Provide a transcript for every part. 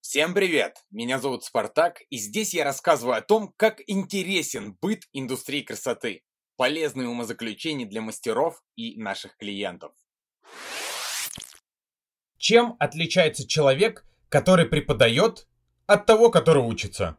Всем привет! Меня зовут Спартак, и здесь я рассказываю о том, как интересен быт индустрии красоты, полезные умозаключения для мастеров и наших клиентов. Чем отличается человек, который преподает, от того, который учится?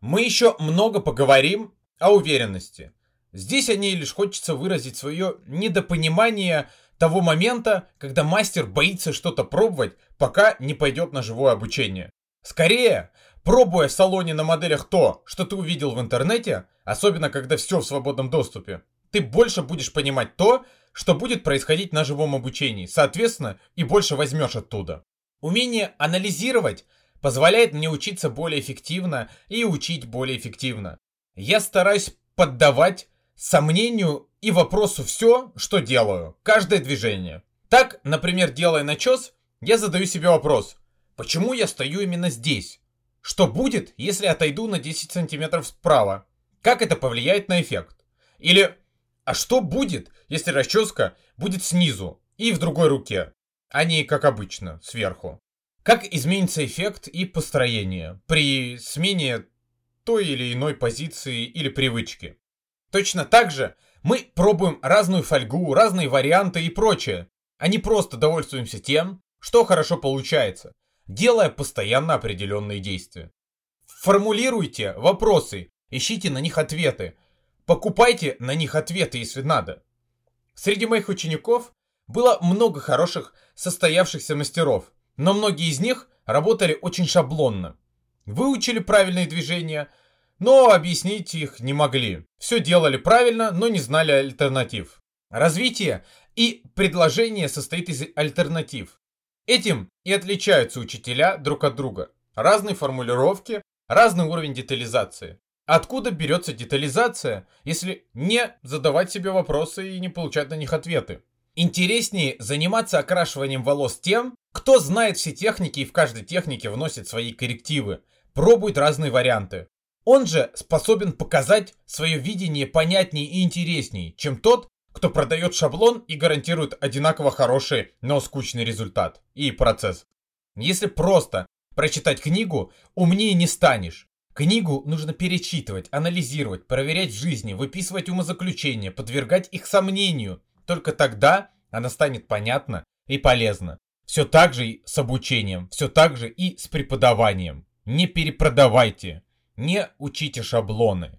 Мы еще много поговорим о уверенности. Здесь о ней лишь хочется выразить свое недопонимание того момента, когда мастер боится что-то пробовать, пока не пойдет на живое обучение. Скорее, пробуя в салоне на моделях то, что ты увидел в интернете, особенно когда все в свободном доступе, ты больше будешь понимать то, что будет происходить на живом обучении, соответственно, и больше возьмешь оттуда. Умение анализировать позволяет мне учиться более эффективно и учить более эффективно. Я стараюсь поддавать сомнению и вопросу все, что делаю, каждое движение. Так, например, делая начес, я задаю себе вопрос, почему я стою именно здесь? Что будет, если отойду на 10 сантиметров справа? Как это повлияет на эффект? Или, а что будет, если расческа будет снизу и в другой руке, а не, как обычно, сверху? Как изменится эффект и построение при смене той или иной позиции или привычки? Точно так же мы пробуем разную фольгу, разные варианты и прочее, а не просто довольствуемся тем, что хорошо получается, делая постоянно определенные действия. Формулируйте вопросы, ищите на них ответы, покупайте на них ответы, если надо. Среди моих учеников было много хороших состоявшихся мастеров, но многие из них работали очень шаблонно. Выучили правильные движения – но объяснить их не могли. Все делали правильно, но не знали альтернатив. Развитие и предложение состоит из альтернатив. Этим и отличаются учителя друг от друга. Разные формулировки, разный уровень детализации. Откуда берется детализация, если не задавать себе вопросы и не получать на них ответы? Интереснее заниматься окрашиванием волос тем, кто знает все техники и в каждой технике вносит свои коррективы, пробует разные варианты. Он же способен показать свое видение понятнее и интереснее, чем тот, кто продает шаблон и гарантирует одинаково хороший, но скучный результат и процесс. Если просто прочитать книгу, умнее не станешь. Книгу нужно перечитывать, анализировать, проверять в жизни, выписывать умозаключения, подвергать их сомнению. Только тогда она станет понятна и полезна. Все так же и с обучением, все так же и с преподаванием. Не перепродавайте. Не учите шаблоны.